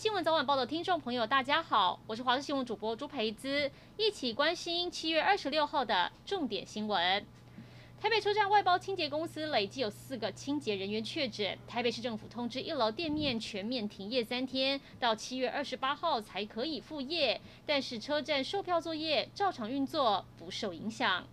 新闻早晚报的听众朋友，大家好，我是华视新闻主播朱培姿，一起关心七月二十六号的重点新闻。台北车站外包清洁公司累计有四个清洁人员确诊，台北市政府通知一楼店面全面停业三天，到七月二十八号才可以复业，但是车站售票作业照常运作，不受影响。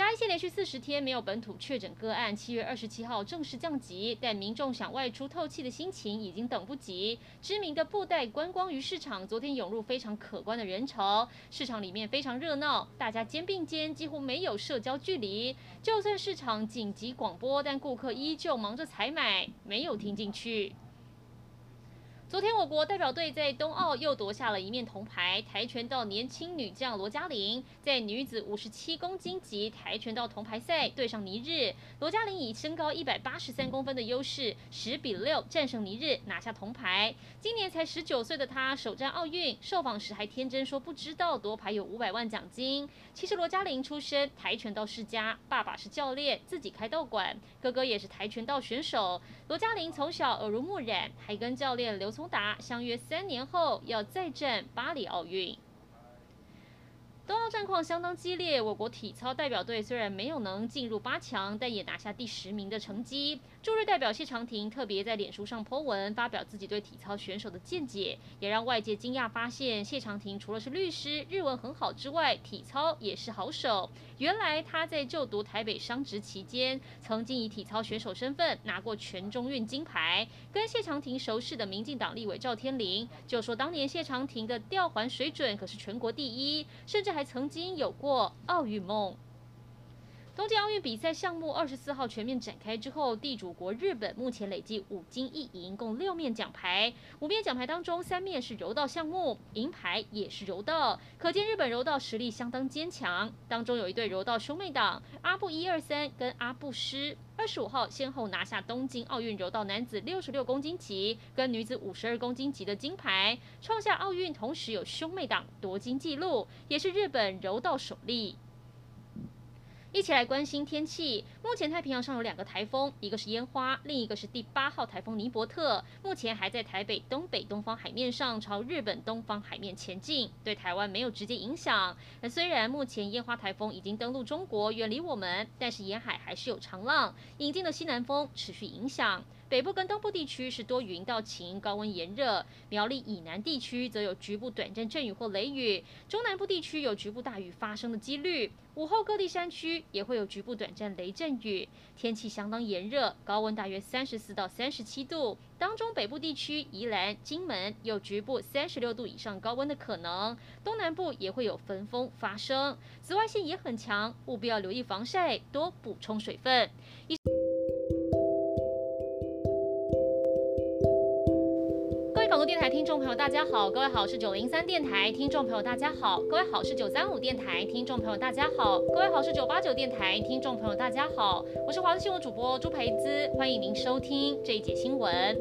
嘉义县连续四十天没有本土确诊个案，七月二十七号正式降级，但民众想外出透气的心情已经等不及。知名的布袋观光鱼市场昨天涌入非常可观的人潮，市场里面非常热闹，大家肩并肩，几乎没有社交距离。就算市场紧急广播，但顾客依旧忙着采买，没有听进去。昨天，我国代表队在东奥又夺下了一面铜牌。跆拳道年轻女将罗嘉玲在女子五十七公斤级跆拳道铜牌赛对上尼日，罗嘉玲以身高一百八十三公分的优势，十比六战胜尼日，拿下铜牌。今年才十九岁的她首战奥运，受访时还天真说不知道夺牌有五百万奖金。其实罗嘉玲出身跆拳道世家，爸爸是教练，自己开道馆，哥哥也是跆拳道选手。罗嘉玲从小耳濡目染，还跟教练刘聪达相约三年后要再战巴黎奥运。冬奥战况相当激烈，我国体操代表队虽然没有能进入八强，但也拿下第十名的成绩。驻日代表谢长廷特别在脸书上 po 文，发表自己对体操选手的见解，也让外界惊讶发现，谢长廷除了是律师、日文很好之外，体操也是好手。原来他在就读台北商职期间，曾经以体操选手身份拿过全中运金牌。跟谢长廷熟识的民进党立委赵天麟就说，当年谢长廷的吊环水准可是全国第一，甚至还。还曾经有过奥运梦。东京奥运比赛项目二十四号全面展开之后，地主国日本目前累计五金一银，共六面奖牌。五面奖牌当中，三面是柔道项目，银牌也是柔道，可见日本柔道实力相当坚强。当中有一对柔道兄妹档，阿布一二三跟阿布师，二十五号先后拿下东京奥运柔道男子六十六公斤级跟女子五十二公斤级的金牌，创下奥运同时有兄妹档夺金纪录，也是日本柔道首例。一起来关心天气。目前太平洋上有两个台风，一个是烟花，另一个是第八号台风尼伯特。目前还在台北东北东方海面上，朝日本东方海面前进，对台湾没有直接影响。那虽然目前烟花台风已经登陆中国，远离我们，但是沿海还是有长浪，引进的西南风持续影响。北部跟东部地区是多云到晴，高温炎热；苗栗以南地区则有局部短暂阵雨或雷雨，中南部地区有局部大雨发生的几率。午后各地山区也会有局部短暂雷阵雨，天气相当炎热，高温大约三十四到三十七度。当中北部地区宜兰、金门有局部三十六度以上高温的可能，东南部也会有焚风发生，紫外线也很强，务必要留意防晒，多补充水分。广台听众朋友，大家好，各位好，是九零三电台听众朋友，大家好，各位好，是九三五电台听众朋友，大家好，各位好，是九八九电台听众朋友，大家好，我是华视新闻主播朱培姿，欢迎您收听这一节新闻。